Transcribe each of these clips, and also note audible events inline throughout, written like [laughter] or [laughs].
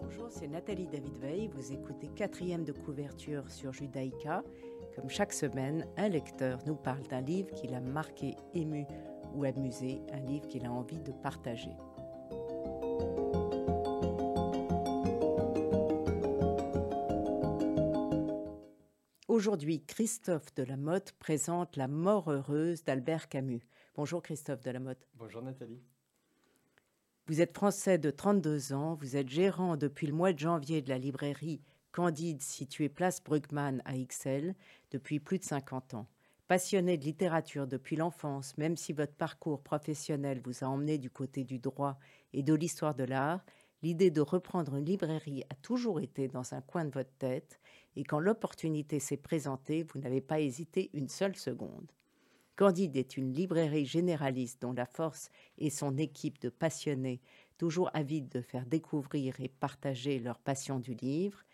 Bonjour, c'est Nathalie David Veil. Vous écoutez quatrième de couverture sur Judaïka. Comme chaque semaine, un lecteur nous parle d'un livre qui l'a marqué, ému ou amusé, un livre qu'il a envie de partager. Aujourd'hui, Christophe Delamotte présente La mort heureuse d'Albert Camus. Bonjour Christophe Delamotte. Bonjour Nathalie. Vous êtes français de 32 ans, vous êtes gérant depuis le mois de janvier de la librairie Candide située place Brugmann à Ixelles depuis plus de 50 ans. Passionné de littérature depuis l'enfance, même si votre parcours professionnel vous a emmené du côté du droit et de l'histoire de l'art, l'idée de reprendre une librairie a toujours été dans un coin de votre tête et quand l'opportunité s'est présentée, vous n'avez pas hésité une seule seconde. Candide est une librairie généraliste dont la force est son équipe de passionnés, toujours avides de faire découvrir et partager leur passion du livre.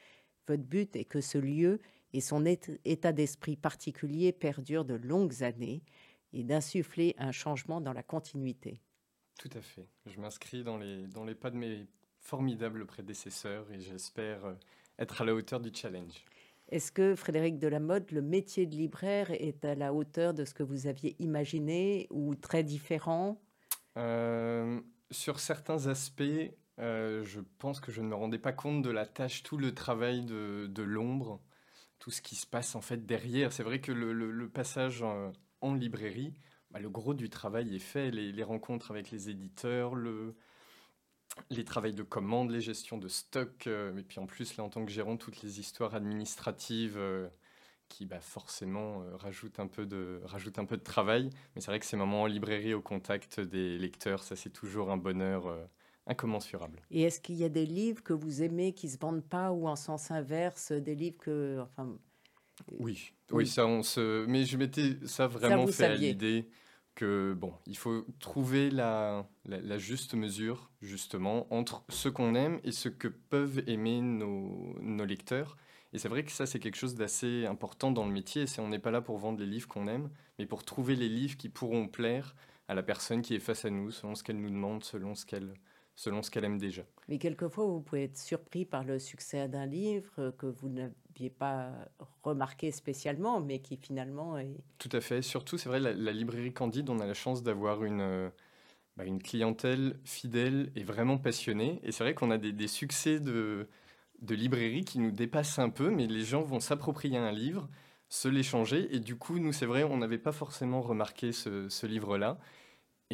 Votre but est que ce lieu et son état d'esprit particulier perdurent de longues années et d'insuffler un changement dans la continuité. Tout à fait. Je m'inscris dans les, dans les pas de mes formidables prédécesseurs et j'espère euh, être à la hauteur du challenge. Est-ce que Frédéric Delamotte, le métier de libraire est à la hauteur de ce que vous aviez imaginé ou très différent? Euh, Sur certains aspects, euh, je pense que je ne me rendais pas compte de la tâche, tout le travail de, de l'ombre, tout ce qui se passe en fait derrière. C'est vrai que le, le, le passage en, en librairie, bah, le gros du travail est fait, les, les rencontres avec les éditeurs, le, les travails de commande, les gestions de stock, euh, et puis en plus, là, en tant que gérant, toutes les histoires administratives euh, qui, bah, forcément, euh, rajoutent, un peu de, rajoutent un peu de travail. Mais c'est vrai que ces moments en librairie, au contact des lecteurs, ça, c'est toujours un bonheur incommensurable. Et est-ce qu'il y a des livres que vous aimez qui se vendent pas ou en sens inverse, des livres que... Enfin, Oui, Oui. ça, on se... Mais je m'étais ça vraiment fait à l'idée que, bon, il faut trouver la, la, juste mesure, justement, entre ce qu'on aime et ce que peuvent aimer nos, nos lecteurs. Et c'est vrai que ça, c'est quelque chose d'assez important dans le métier. C'est on n'est pas là pour vendre les livres qu'on aime, mais pour trouver les livres qui pourront plaire à la personne qui est face à nous, selon ce qu'elle nous demande, selon ce qu'elle selon ce qu'elle aime déjà. mais quelquefois, vous pouvez être surpris par le succès d'un livre que vous n'aviez pas remarqué spécialement, mais qui finalement est... Tout à fait. Surtout, c'est vrai, la, librairie Candide, on a la chance d'avoir une, euh, bah, une clientèle fidèle et vraiment passionnée. Et c'est vrai qu'on a des, des succès de, de librairie qui nous dépassent un peu, mais les gens vont s'approprier un livre, se l'échanger. Et du coup, nous, c'est vrai, on n'avait pas forcément remarqué ce, ce livre-là.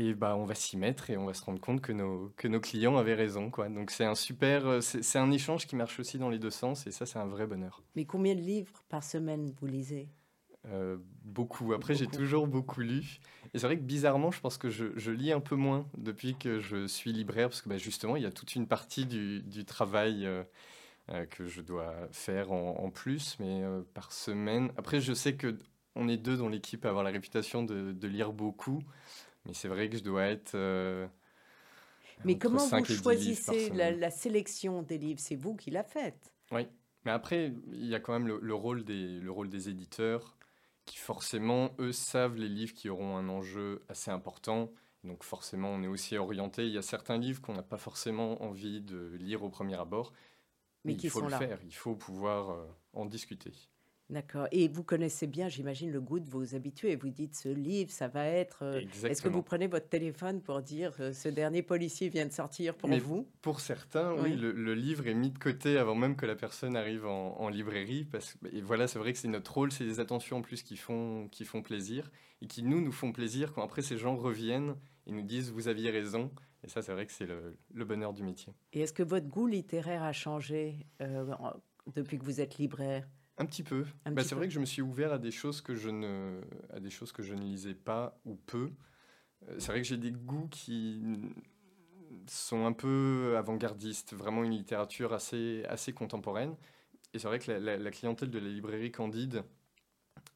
Et bah, on va s'y mettre et on va se rendre compte que nos, que nos clients avaient raison. Quoi. Donc c'est un super, euh, c'est un échange qui marche aussi dans les deux sens et ça c'est un vrai bonheur. Mais combien de livres par semaine vous lisez? Euh, beaucoup. Après, j'ai toujours beaucoup lu. Et c'est vrai que bizarrement, je pense que je, je lis un peu moins depuis que je suis libraire, parce que bah, justement, il y a toute une partie du, du travail euh, euh, que je dois faire en, en plus, mais par semaine. Après, je sais que on est deux dans l'équipe à avoir la réputation de, de lire beaucoup, mais c'est vrai que je dois être. euh, Mais comment vous 5 et 10 livres par choisissez la, sélection des livres? C'est vous qui la faites. Oui, mais après, il y a quand même le, le rôle des, le rôle des éditeurs qui forcément, eux, savent les livres qui auront un enjeu assez important. Donc forcément, on est aussi orienté. Il y a certains livres qu'on n'a pas forcément envie de lire au premier abord, Mais il faut le là. faire, il faut pouvoir euh, en discuter. D'accord. Et vous connaissez bien, j'imagine, le goût de vos habitués. Vous dites, ce livre, ça va être... euh, Est-ce que vous prenez votre téléphone pour dire, euh, ce dernier policier vient de sortir pour Mais vous? Pour certains, oui, Oui. le, le livre est mis de côté avant même que la personne arrive en, en librairie. Parce, que- et voilà, c'est vrai que c'est notre rôle, c'est des attentions en plus qui font, qui font plaisir et qui nous, nous font plaisir quand après ces gens reviennent et nous disent vous aviez raison. Et ça, c'est vrai que c'est le, le bonheur du métier. Et est-ce que votre goût littéraire a changé euh, depuis que vous êtes libraire? Un petit peu. Bah, c'est vrai que je me suis ouvert à des choses que je ne, à des choses que je ne lisais pas ou peu. Euh, C'est vrai que j'ai des goûts qui sont un peu avant-gardistes, vraiment une littérature assez, assez contemporaine. Et c'est vrai que la, la- la clientèle de la librairie Candide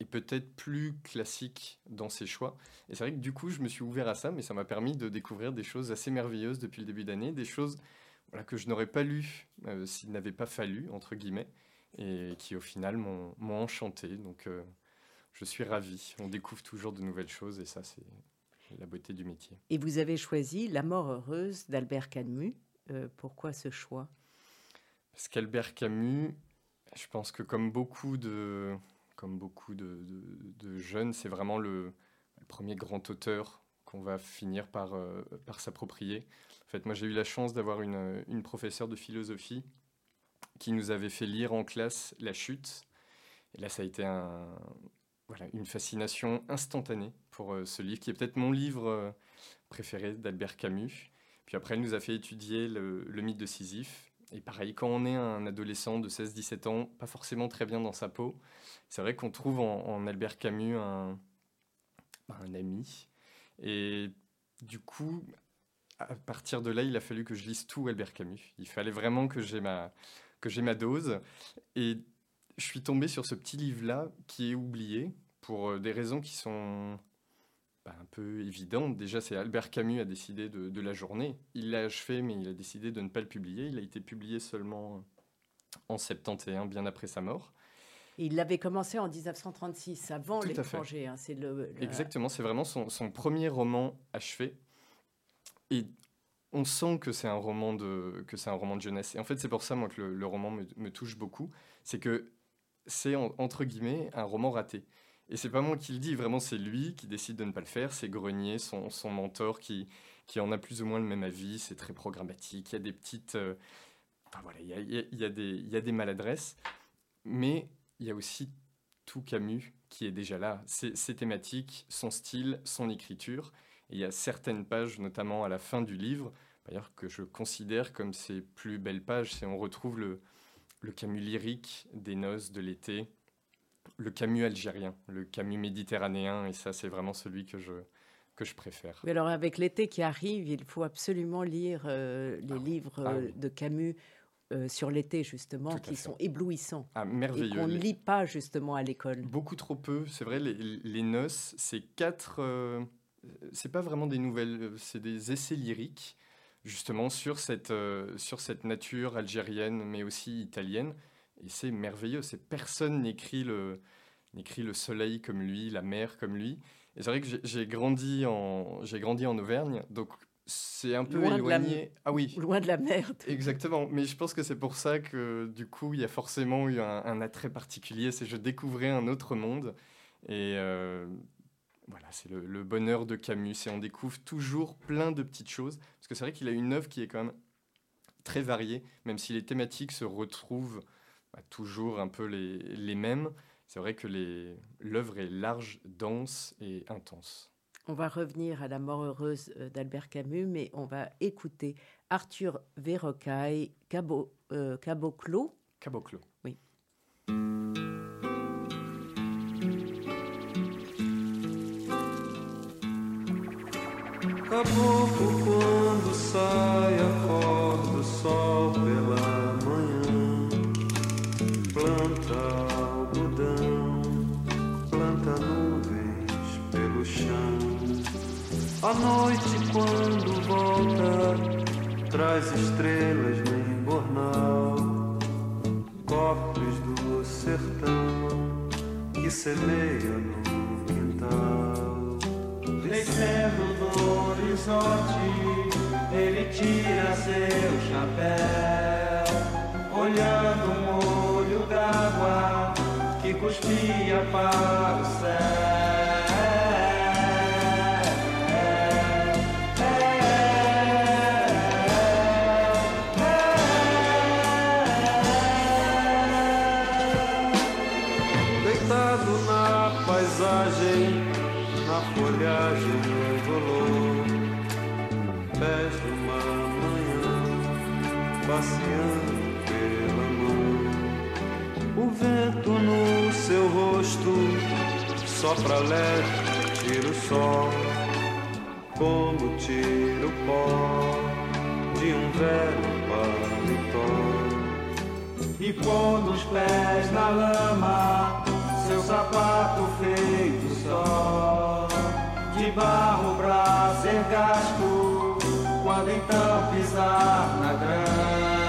est peut-être plus classique dans ses choix. Et c'est vrai que du coup, je me suis ouvert à ça, mais ça m'a permis de découvrir des choses assez merveilleuses depuis le début d'année, des choses voilà, que je n'aurais pas lues euh, s'il n'avait pas fallu, entre guillemets. Et qui au final m'ont enchanté. Donc je suis ravi. On découvre toujours de nouvelles choses et ça, c'est la beauté du métier. Et vous avez choisi La mort heureuse d'Albert Camus. pourquoi ce choix? Parce qu'Albert Camus, je pense que comme beaucoup de, comme beaucoup de, jeunes, c'est vraiment le, premier grand auteur qu'on va finir par, euh, par s'approprier. En fait, moi, j'ai eu la chance d'avoir une, une professeure de philosophie qui nous avait fait lire en classe La Chute. Et là, ça a été une fascination instantanée pour euh, ce livre, qui est peut-être mon livre euh, préféré d'Albert Camus. Puis après, elle nous a fait étudier le, mythe de Sisyphe. Et pareil, quand on est un adolescent de 16-17 ans, pas forcément très bien dans sa peau, c'est vrai qu'on trouve en, Albert Camus un, un ami. Et du coup, à partir de là, il a fallu que je lise tout Albert Camus. Il fallait vraiment que j'ai ma, que j'ai ma dose. Et je suis tombé sur ce petit livre-là qui est oublié pour euh, des raisons qui sont bah, un peu évidentes. Déjà, c'est Albert Camus a décidé de, de la journée. Il l'a achevé, mais il a décidé de ne pas le publier. Il a été publié seulement en 71, bien après sa mort. Il l'avait commencé en 1936, avant l'étranger. Hein, c'est le, Exactement, c'est vraiment son, son, premier roman achevé. Et on sent que c'est un roman de que c'est un roman de jeunesse. Et en fait, c'est pour ça moi que le, roman me, touche beaucoup, c'est que c'est entre guillemets un roman raté. Et c'est pas moi qui le dis, vraiment c'est lui qui décide de ne pas le faire. C'est Grenier, son, son mentor, qui qui en a plus ou moins le même avis. C'est très programmatique. Il y a des petites, euh, enfin voilà, il y a, il y a des il y a des maladresses, mais il y a aussi tout Camus qui est déjà là. Ses, thématiques, son style, son écriture. Et il y a certaines pages, notamment à la fin du livre, d'ailleurs que je considère comme ses plus belles pages. C'est on retrouve le, le Camus lyrique des noces de l'été, le Camus algérien, le Camus méditerranéen, et ça c'est vraiment celui que je, que je préfère. Mais alors avec l'été qui arrive, il faut absolument lire euh, les ah livres ah de Camus euh, sur l'été, justement, qui sont éblouissants. Ah, merveilleux. Et qu'on ne lit pas, justement, à l'école. Beaucoup trop peu. C'est vrai, les, les noces, c'est quatre. Euh, c'est pas vraiment des nouvelles, c'est des essais lyriques, justement, sur cette, euh, sur cette nature algérienne, mais aussi italienne. Et c'est merveilleux. C'est personne n'écrit le, n'écrit le soleil comme lui, la mer comme lui. Et c'est vrai que j'ai grandi en, j'ai grandi en Auvergne, donc c'est un peu loin éloigné. Ah oui. Loin de la merde. [laughs] Exactement. Mais je pense que c'est pour ça que du coup, il y a forcément eu un, attrait particulier. C'est je découvrais un autre monde. Et euh, voilà, c'est le, bonheur de Camus. Et on découvre toujours plein de petites choses. Parce que c'est vrai qu'il a une œuvre qui est quand même très variée, même si les thématiques se retrouvent bah, toujours un peu les, les mêmes. C'est vrai que l'œuvre est large, dense et intense. On va revenir à la mort heureuse euh, d'Albert Camus, mais on va écouter Arthur Verrocaille, Cabo, euh, Caboclo. Caboclo. Oui. Caboclo quando sai acorda o sol pela manhã. Planta algodão planta nuvens pelo chão. A noite quando volta traz estrelas no embornal, cofres do sertão que semeia no quintal. Do ele tira seu chapéu, olhando um olho d'água que cuspia para o céu. Sopra leve, tira o sol, como tira o pó de um velho paletó. E pondo os pés na lama, seu sapato feito só, de barro pra ser gasto, quando então pisar na grama.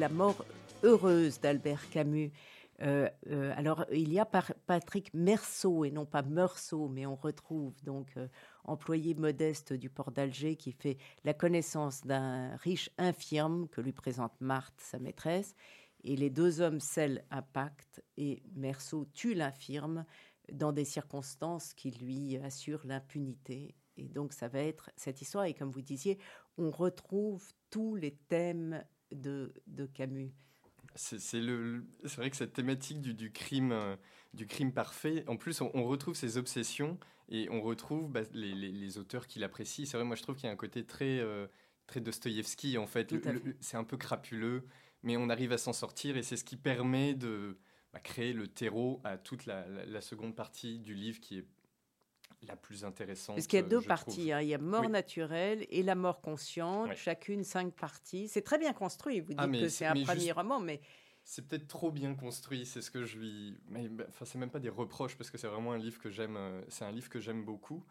La mort heureuse d'Albert Camus. Euh, euh, alors, il y a Patrick Merceau et non pas Meursault, mais on retrouve donc euh, employé modeste du port d'Alger qui fait la connaissance d'un riche infirme que lui présente Marthe, sa maîtresse. Et les deux hommes scellent un pacte et Meursault tue l'infirme dans des circonstances qui lui assurent l'impunité. Et donc, ça va être cette histoire. Et comme vous disiez, on retrouve tous les thèmes de, de Camus. C'est vrai que cette thématique du, crime, euh, du crime parfait, en plus, on, retrouve ses obsessions et on retrouve bah, les, auteurs qu'il apprécie. C'est vrai, moi, je trouve qu'il y a un côté très, euh, très Dostoïevski, en fait. C'est un peu crapuleux, mais on arrive à s'en sortir et c'est ce qui permet de bah, créer le terreau à toute la, seconde partie du livre qui est la plus intéressante. Parce qu'il y a deux parties. Hein. Il y a mort naturelle et la mort consciente, chacune cinq parties. C'est très bien construit. Vous ah, dites que c'est un premier roman, mais c'est peut-être trop bien construit. C'est ce que je lui. Mais bah, enfin, c'est même pas des reproches parce que c'est vraiment un livre que j'aime. Euh, c'est un livre que j'aime beaucoup.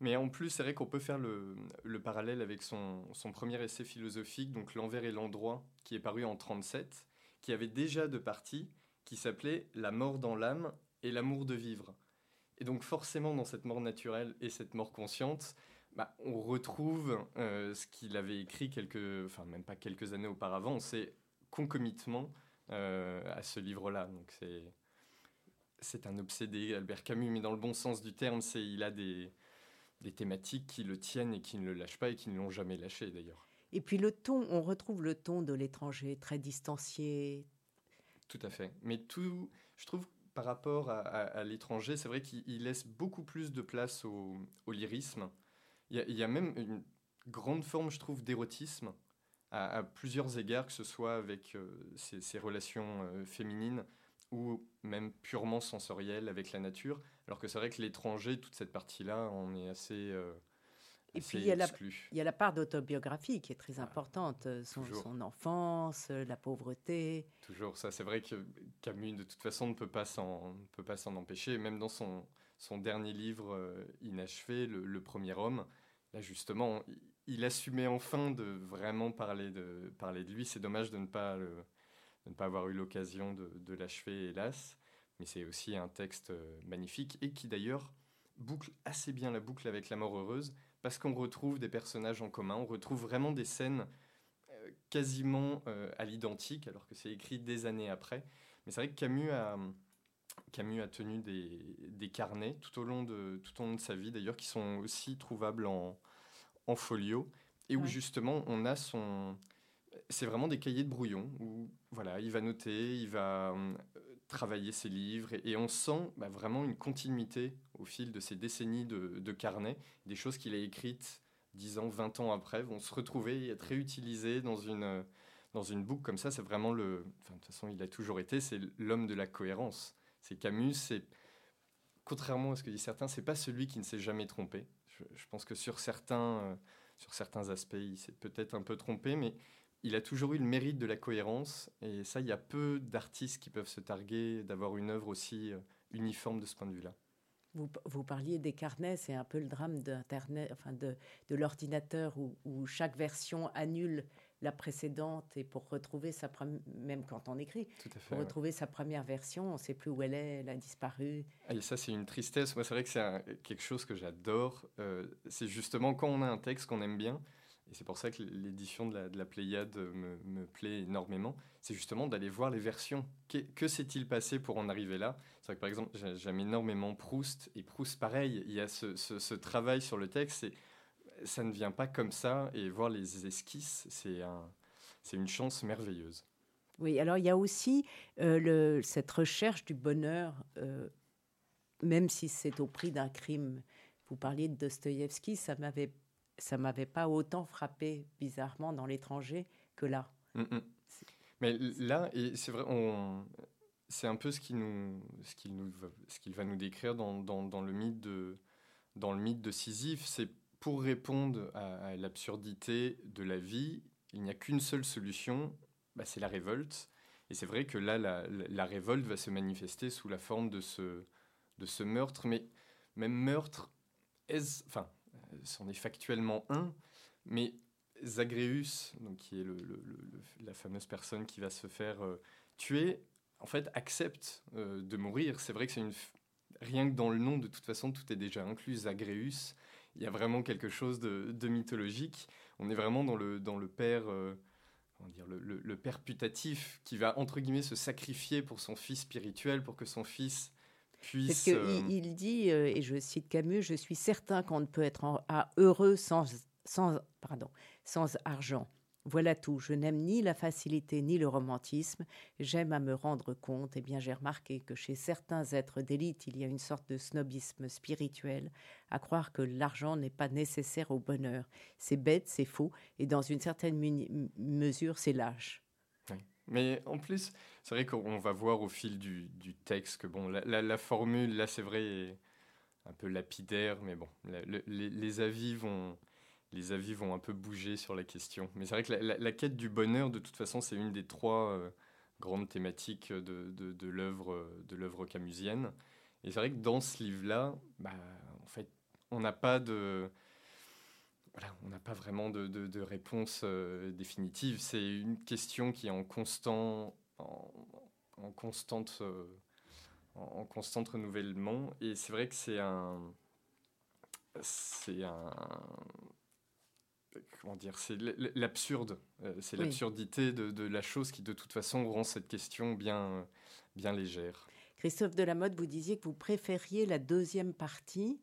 Mais en plus, c'est vrai qu'on peut faire le, le, parallèle avec son, son premier essai philosophique, donc L'envers et l'endroit, qui est paru en 37, qui avait déjà deux parties, qui s'appelait La mort dans l'âme et l'amour de vivre. Et donc forcément, dans cette mort naturelle et cette mort consciente, bah, on retrouve euh, ce qu'il avait écrit quelques, enfin même pas quelques années auparavant, c'est concomitement euh, à ce livre-là. Donc c'est c'est un obsédé, Albert Camus, mais dans le bon sens du terme, c'est il a des, des thématiques qui le tiennent et qui ne le lâchent pas et qui ne l'ont jamais lâché d'ailleurs. Et puis le ton, on retrouve le ton de l'étranger, très distancié. Tout à fait. Mais tout, je trouve par rapport à, l'étranger, c'est vrai qu'il laisse beaucoup plus de place au, lyrisme. Il y, a, même une grande forme, je trouve, d'érotisme à, plusieurs égards, que ce soit avec ses, euh, relations euh, féminines ou même purement sensorielles avec la nature. Alors que c'est vrai que l'étranger, toute cette partie-là, on est assez... Et puis il y, a la, il y, a la, part d'autobiographie qui est très importante, euh, son, son, enfance, euh, la pauvreté. Toujours ça, c'est vrai que Camus de toute façon ne peut pas s'en, peut pas s'en empêcher, même dans son, son dernier livre euh, inachevé, le, premier homme, là justement, il, assumait enfin de vraiment parler de, parler de lui. C'est dommage de ne pas, de ne pas avoir eu l'occasion de, de l'achever, hélas, mais c'est aussi un texte magnifique et qui d'ailleurs boucle assez bien la boucle avec La mort heureuse parce qu'on retrouve des personnages en commun, on retrouve vraiment des scènes euh, quasiment euh, à l'identique, alors que c'est écrit des années après. Mais c'est vrai que Camus a, Camus a tenu des, carnets tout au long de, tout au long de sa vie, d'ailleurs, qui sont aussi trouvables en, en folio, et où justement on a son... C'est vraiment des cahiers de brouillon, où voilà, il va noter, il va euh, travailler ses livres et, on sent bah, vraiment une continuité au fil de ces décennies de, carnets. Des choses qu'il a écrites 10 ans, 20 ans après vont se retrouver et être réutilisées dans une, dans une boucle comme ça. C'est vraiment le. De toute façon, il a toujours été, c'est l'homme de la cohérence. C'est Camus, c'est. Contrairement à ce que disent certains, c'est pas celui qui ne s'est jamais trompé. Je, pense que sur certains, euh, sur certains aspects, il s'est peut-être un peu trompé, mais il a toujours eu le mérite de la cohérence. Et ça, il y a peu d'artistes qui peuvent se targuer d'avoir une œuvre aussi euh, uniforme de ce point de vue-là. Vous, vous, parliez des carnets, c'est un peu le drame d'Internet, enfin de, de l'ordinateur où, où, chaque version annule la précédente et pour retrouver sa première, même quand on écrit, pour retrouver sa première version, on ne sait plus où elle est, elle a disparu. Ah, et ça, c'est une tristesse. Moi, c'est vrai que c'est quelque chose que j'adore. Euh, c'est justement quand on a un texte qu'on aime bien, et c'est pour ça que l'édition de la, de la Pléiade me, me, plaît énormément. C'est justement d'aller voir les versions. Que, que s'est-il passé pour en arriver là? C'est vrai que par exemple, j'aime énormément Proust. Et Proust, pareil, il y a ce, ce, travail sur le texte. Et ça ne vient pas comme ça. Et voir les esquisses, c'est un, une chance merveilleuse. Oui, alors il y a aussi euh, le, cette recherche du bonheur, euh, même si c'est au prix d'un crime. Vous parliez de Dostoïevski, ça m'avait ça m'avait pas autant frappé bizarrement dans l'étranger que là. Mm, mm. Mais là, et c'est vrai, on, c'est un peu ce qu'il nous, ce qu'il nous, ce qu'il va nous décrire dans, dans, dans, le mythe de, dans le mythe de Sisyphe. C'est pour répondre à, l'absurdité de la vie, il n'y a qu'une seule solution, bah, c'est la révolte. Et c'est vrai que là, la, la, révolte va se manifester sous la forme de ce, de ce meurtre, mais même meurtre, est enfin, c'en est factuellement un, mais Zagreus, donc qui est la fameuse personne qui va se faire tuer, en fait, accepte de mourir. C'est vrai que c'est rien que dans le nom, de toute façon, tout est déjà inclus. Zagreus, il y a vraiment quelque chose de, mythologique. On est vraiment dans le, dans le père, euh, dire, le, père putatif qui va, entre guillemets, se sacrifier pour son fils spirituel, pour que son fils puisse... Parce qu'il euh, il dit, euh, et je cite Camus, je suis certain qu'on ne peut être heureux sans, sans, pardon, sans argent. Voilà tout. Je n'aime ni la facilité ni le romantisme. J'aime à me rendre compte. Eh bien, j'ai remarqué que chez certains êtres d'élite, il y a une sorte de snobisme spirituel, à croire que l'argent n'est pas nécessaire au bonheur. C'est bête, c'est faux, et dans une certaine mesure, c'est lâche. Mais en plus, c'est vrai qu'on va voir au fil du, texte que bon, la, formule, là, c'est vrai, est un peu lapidaire, mais bon, les avis vont les avis vont un peu bouger sur la question. Mais c'est vrai que la, quête du bonheur, de toute façon, c'est une des trois euh, grandes thématiques de, de, l'œuvre camusienne. Et c'est vrai que dans ce livre-là, bah, en fait, on n'a pas de... on n'a pas vraiment de, réponse euh, définitive. C'est une question qui est en constant, en, constante, euh, en, constante renouvellement. Et c'est vrai que c'est un, c'est un, comment dire, c'est l'absurde, euh, c'est l'absurdité de, la chose qui de toute façon rend cette question bien, bien légère. Christophe Delamotte, vous disiez que vous préfériez la deuxième partie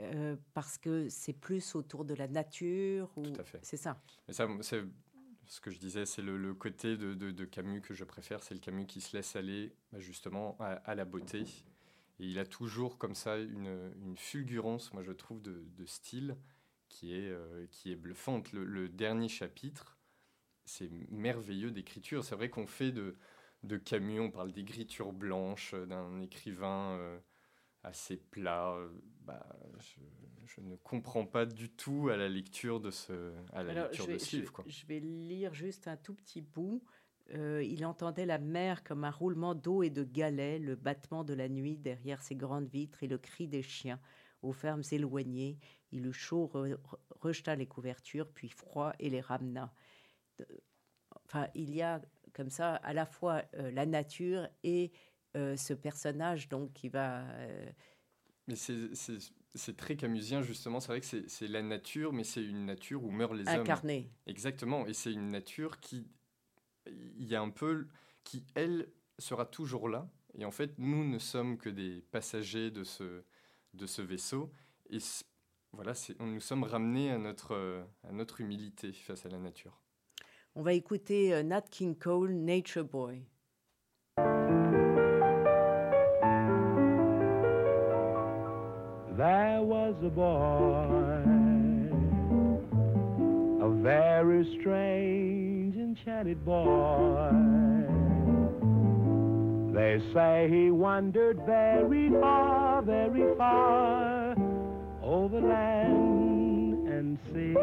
euh, parce que c'est plus autour de la nature. Ou... Tout à fait. C'est ça. ça, c'est ce que je disais, c'est le, côté de, Camus que je préfère, c'est le Camus qui se laisse aller bah, justement à, la beauté. Et il a toujours comme ça une, une fulgurance, moi je trouve, de, style qui est, euh, qui est bluffante. Le, dernier chapitre, c'est merveilleux d'écriture. C'est vrai qu'on fait de, de Camus, on parle d'écriture blanche, d'un écrivain euh, assez plat. Bah, je, ne comprends pas du tout à la lecture de ce, à la lecture je, de ce livre. Je, vais lire juste un tout petit bout. Euh, il entendait la mer comme un roulement d'eau et de galets, le battement de la nuit derrière ses grandes vitres et le cri des chiens aux fermes éloignées. Il eut chaud, rejeta les couvertures, puis froid et les ramena. Enfin, il y a comme ça à la fois euh, la nature et euh, ce personnage donc qui va. Mais c'est très camusien justement. C'est vrai que c'est la nature, mais c'est une nature où meurent les hommes. Incarnée. Exactement. Et c'est une nature qui, il y a un peu, qui elle sera toujours là. Et en fait, nous ne sommes que des passagers de ce de ce vaisseau. Et voilà, nous sommes ramenés à notre, à notre humilité face à la nature. On va écouter euh, Nat King Cole, Nature Boy. There was a boy, a very strange, enchanted boy. They say he wandered very far, very far over land and sea.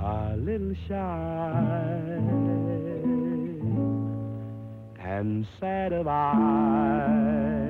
A little shy and sad of eye,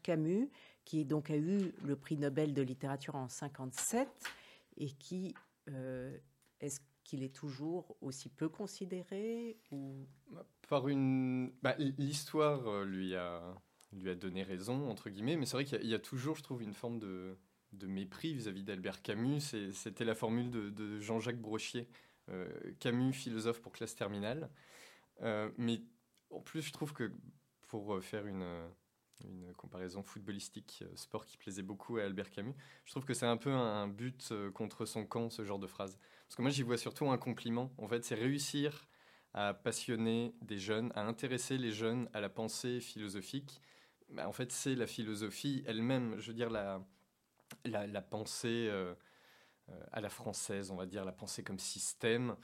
Camus, qui donc a eu le prix Nobel de littérature en 57 et qui euh, est-ce qu'il est toujours aussi peu considéré Par une, bah, l'histoire euh, lui a lui a donné raison entre guillemets, mais c'est vrai qu'il y a- toujours, je trouve, une forme de mépris vis-à-vis d'Albert Camus. C'était la formule de, Jean-Jacques Brochier, euh, Camus philosophe pour classe terminale. Mais en plus, je trouve que pour faire une une comparaison footballistique, euh, sport qui plaisait beaucoup à Albert Camus. Je trouve que c'est un peu un but euh, contre son camp, ce genre de phrase. Parce que moi, j'y vois surtout un compliment. En fait, c'est réussir à passionner des jeunes, à intéresser les jeunes à la pensée philosophique. Bah, en fait, c'est la philosophie elle-même. Je veux dire, la, pensée euh, à la française, on va dire, la pensée comme système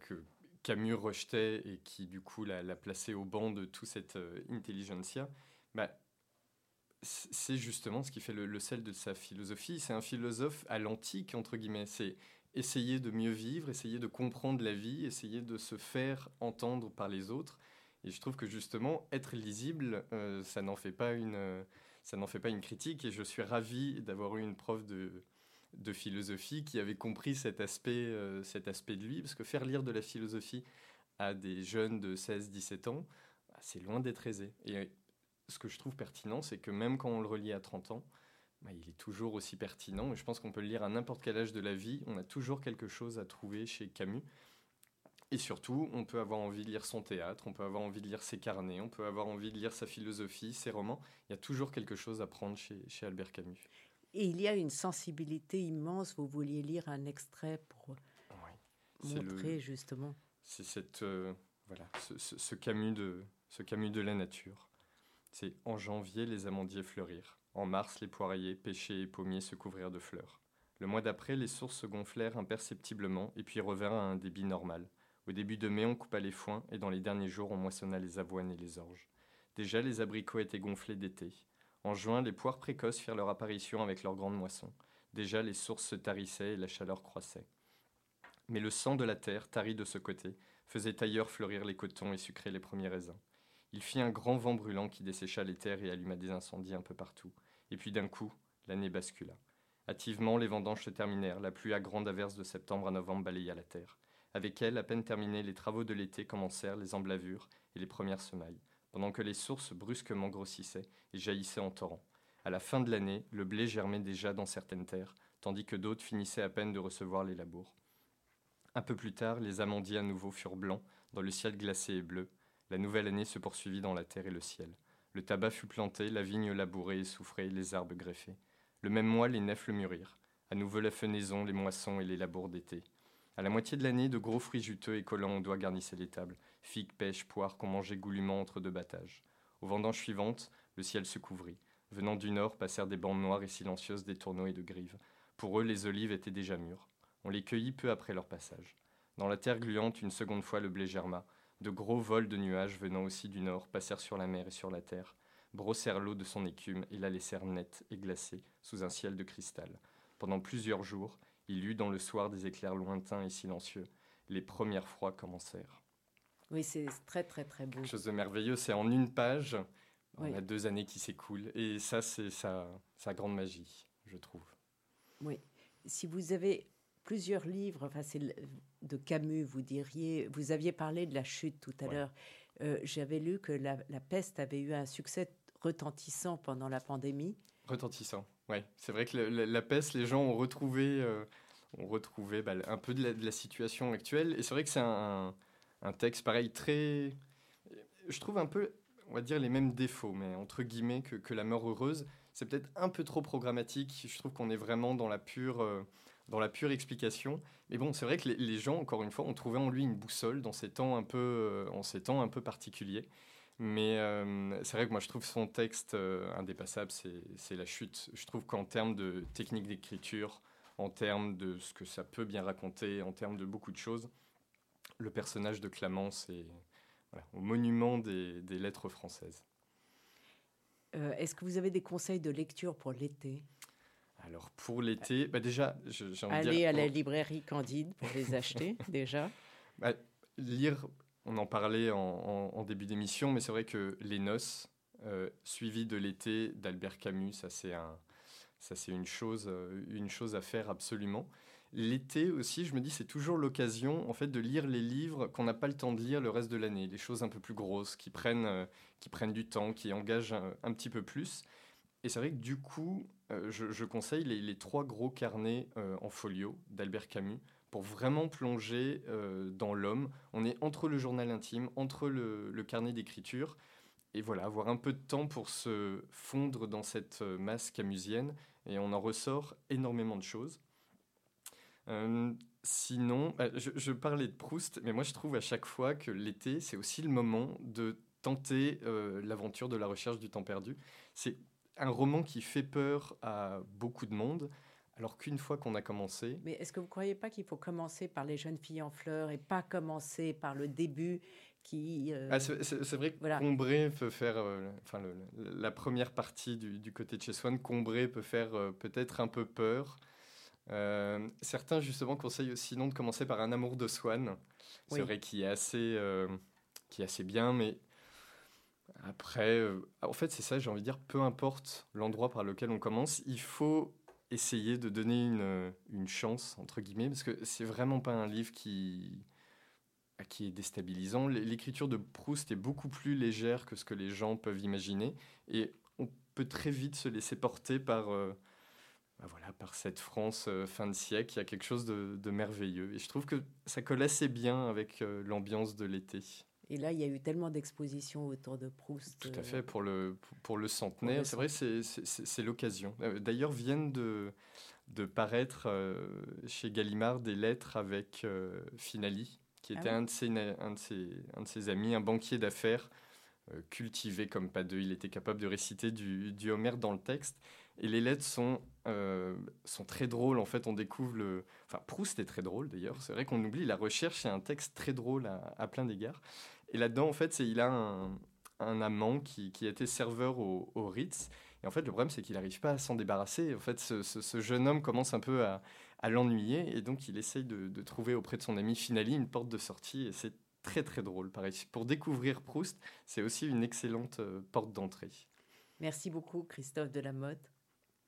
que Camus rejetait et qui, du coup, l'a, l'a placé au banc de toute cette euh, intelligentsia. Bah, c'est justement ce qui fait le, sel de sa philosophie. C'est un philosophe à l'antique, entre guillemets. C'est essayer de mieux vivre, essayer de comprendre la vie, essayer de se faire entendre par les autres. Et je trouve que justement, être lisible, euh, ça n'en fait pas une, fait pas une critique. Et je suis ravi d'avoir eu une prof de, de philosophie qui avait compris cet aspect, euh, cet aspect de lui, parce que faire lire de la philosophie à des jeunes de 16-17 ans, bah, c'est loin d'être aisé. Et ce que je trouve pertinent, c'est que même quand on le relit à 30 ans, bah, il est toujours aussi pertinent. Et je pense qu'on peut le lire à n'importe quel âge de la vie. On a toujours quelque chose à trouver chez Camus. Et surtout, on peut avoir envie de lire son théâtre, on peut avoir envie de lire ses carnets, on peut avoir envie de lire sa philosophie, ses romans. Il y a toujours quelque chose à prendre chez, chez Albert Camus. Et il y a une sensibilité immense. Vous vouliez lire un extrait pour le- montrer justement. C'est cette euh, voilà ce, ce- ce Camus de ce Camus de la nature. C'est en janvier les amandiers fleurirent, en mars les poiriers, pêchers et pommiers se couvrirent de fleurs. Le mois d'après, les sources se gonflèrent imperceptiblement et puis revinrent à un débit normal. Au début de mai, on coupa les foins et dans les derniers jours, on moissonna les avoines et les orges. Déjà, les abricots étaient gonflés d'été. En juin, les poires précoces firent leur apparition avec leurs grandes moissons. Déjà, les sources se tarissaient et la chaleur croissait. Mais le sang de la terre, tari de ce côté, faisait ailleurs fleurir les cotons et sucrer les premiers raisins. Il fit un grand vent brûlant qui dessécha les terres et alluma des incendies un peu partout. Et puis d'un coup, l'année bascula. Hâtivement, les vendanges se terminèrent. La pluie à grande averse de septembre à novembre balaya la terre. Avec elle, à peine terminés, les travaux de l'été commencèrent, les emblavures et les premières semailles, pendant que les sources brusquement grossissaient et jaillissaient en torrents. À la fin de l'année, le blé germait déjà dans certaines terres, tandis que d'autres finissaient à peine de recevoir les labours. Un peu plus tard, les amandiers à nouveau furent blancs, dans le ciel glacé et bleu. La nouvelle année se poursuivit dans la terre et le ciel. Le tabac fut planté, la vigne labourée et souffrée, les arbres greffés. Le même mois, les nefles mûrirent. À nouveau la fenaison, les moissons et les labours d'été. À la moitié de l'année, de gros fruits juteux et collants aux doigts garnissaient les tables. Figues, pêches, poires qu'on mangeait goulûment entre deux battages. Aux vendanges suivantes, le ciel se couvrit. Venant du nord passèrent des bandes noires et silencieuses des tourneaux et de grives. Pour eux, les olives étaient déjà mûres. On les cueillit peu après leur passage. Dans la terre gluante, une seconde fois, le blé germa. De gros vols de nuages venant aussi du nord passèrent sur la mer et sur la terre, brossèrent l'eau de son écume et la laissèrent nette et glacée sous un ciel de cristal. Pendant plusieurs jours, il y eut dans le soir des éclairs lointains et silencieux. Les premières froids commencèrent. Oui, c'est très très très beau. Quelque chose de merveilleux, c'est en une page. On Oui. a deux années qui s'écoulent. Et ça, c'est sa, sa grande magie, je trouve. Oui. Si vous avez plusieurs livres, enfin c'est de Camus, vous diriez, vous aviez parlé de la chute tout à Ouais. l'heure. Euh, J'avais lu que la, la peste avait eu un succès retentissant pendant la pandémie. Retentissant. Ouais, c'est vrai que la, la- la peste, les gens ont retrouvé, euh, ont retrouvé bah, un peu de la, de la situation actuelle. Et c'est vrai que c'est un, un texte pareil très, je trouve un peu, on va dire les mêmes défauts, mais entre guillemets que, que la mort heureuse. C'est peut-être un peu trop programmatique. Je trouve qu'on est vraiment dans la pure, euh, dans la pure explication. Mais bon, c'est vrai que les, gens, encore une fois, ont trouvé en lui une boussole dans ces temps un peu, euh, en ces temps un peu particuliers. Mais euh, c'est vrai que moi je trouve son texte euh, indépassable, c'est la chute. Je trouve qu'en termes de technique d'écriture, en termes de ce que ça peut bien raconter, en termes de beaucoup de choses, le personnage de Clamence est au monument des, lettres françaises. Est-ce que vous avez des conseils de lecture pour l'été? Alors pour l'été, bah déjà, j'ai envie de Aller dire, à la librairie Candide pour les acheter [laughs] déjà. bah, lire, on en parlait en, en- en début d'émission, mais c'est vrai que Les Noces, euh, suivi de l'été d'Albert Camus, ça c'est un, ça c'est une chose, euh, une chose à faire absolument. L'été aussi, je me dis, c'est toujours l'occasion en fait de lire les livres qu'on n'a pas le temps de lire le reste de l'année, les choses un peu plus grosses, qui prennent, euh, qui prennent du temps, qui engagent un, un petit peu plus. Et c'est vrai que du coup, euh, je, conseille les, trois gros carnets euh, en folio d'Albert Camus pour vraiment plonger euh, dans l'homme. On est entre le journal intime, entre le, carnet d'écriture, et voilà, avoir un peu de temps pour se fondre dans cette masse camusienne, et on en ressort énormément de choses. Sinon, je, parlais de Proust, mais moi je trouve à chaque fois que l'été, c'est aussi le moment de tenter l'aventure de la recherche du temps perdu. C'est un roman qui fait peur à beaucoup de monde, alors qu'une fois qu'on a commencé, Mais est-ce que vous ne croyez pas qu'il faut commencer par les jeunes filles en fleurs et pas commencer par le début qui... euh, Ah, c'est vrai que Voilà. Combray peut faire, euh, enfin le- la première partie du, du côté de chez Swann, Combray peut faire euh, peut-être un peu peur. Certains justement conseillent sinon de commencer par un amour de Swann. C'est Oui. vrai qu'il est assez, qui est assez bien, mais après, euh, en fait c'est ça, j'ai envie de dire, peu importe l'endroit par lequel on commence, il faut essayer de donner une, euh, chance entre guillemets, parce que c'est vraiment pas un livre qui qui est déstabilisant. L'écriture de Proust est beaucoup plus légère que ce que les gens peuvent imaginer et on peut très vite se laisser porter par, euh, bah voilà, par cette France euh, fin de siècle. Il y a quelque chose de, merveilleux et je trouve que ça colle assez bien avec euh, l'ambiance de l'été. Et là, il y a eu tellement d'expositions autour de Proust. Tout à euh, fait, pour le, pour le centenaire. C'est vrai, c'est- l'occasion. Euh, D'ailleurs, viennent de, de paraître euh, chez Gallimard des lettres avec euh, Finali, qui Ah était oui. un, de ses, un, de ses, un de ses amis, un banquier d'affaires euh, cultivé comme pas deux. Il était capable de réciter du, du Homère dans le texte. Et les lettres sont, sont très drôles. En fait, on découvre le. Enfin, Proust est très drôle d'ailleurs. C'est vrai qu'on oublie la recherche. C'est un texte très drôle à, à plein d'égards. Et là-dedans, en fait, c'est il a un, un amant qui, qui était serveur au, au Ritz. Et en fait, le problème, c'est qu'il n'arrive pas à s'en débarrasser. En fait, ce, ce- ce jeune homme commence un peu à, à l'ennuyer. Et donc, il essaye de, de trouver auprès de son ami Finali une porte de sortie. Et c'est très, très drôle. Pareil, pour découvrir Proust, c'est aussi une excellente euh, porte d'entrée. Merci beaucoup, Christophe Delamotte.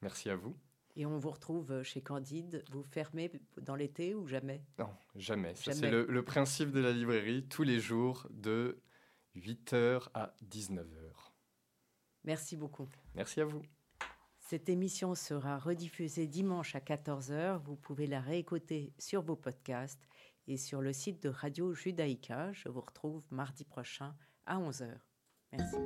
Merci à vous. Et on vous retrouve chez Candide. Vous fermez dans l'été ou jamais? Non, jamais. Ça, Jamais. c'est le, le principe de la librairie, tous les jours de 8h à 19h. Merci beaucoup. Merci à vous. Cette émission sera rediffusée dimanche à 14h. Vous pouvez la réécouter sur vos podcasts et sur le site de Radio Judaïka. Je vous retrouve mardi prochain à 11h. Merci.